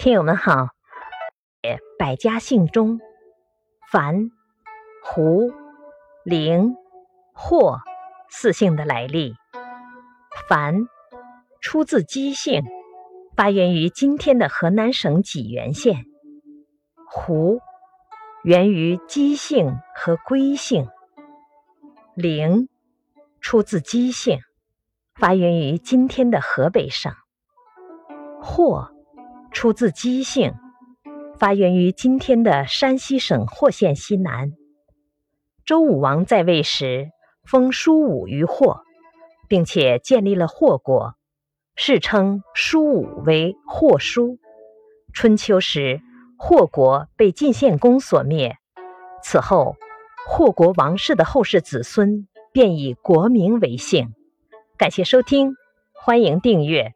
听友们好，百家姓中，樊、胡、凌、霍四姓的来历。樊出自姬姓，发源于今天的河南省济源县。胡源于姬姓和归姓。凌出自姬姓，发源于今天的河北省。霍。出自姬姓，发源于今天的山西省霍县西南。周武王在位时，封舒武于霍，并且建立了霍国，世称舒武为霍叔。春秋时，霍国被晋献公所灭。此后，霍国王室的后世子孙便以国名为姓。感谢收听，欢迎订阅。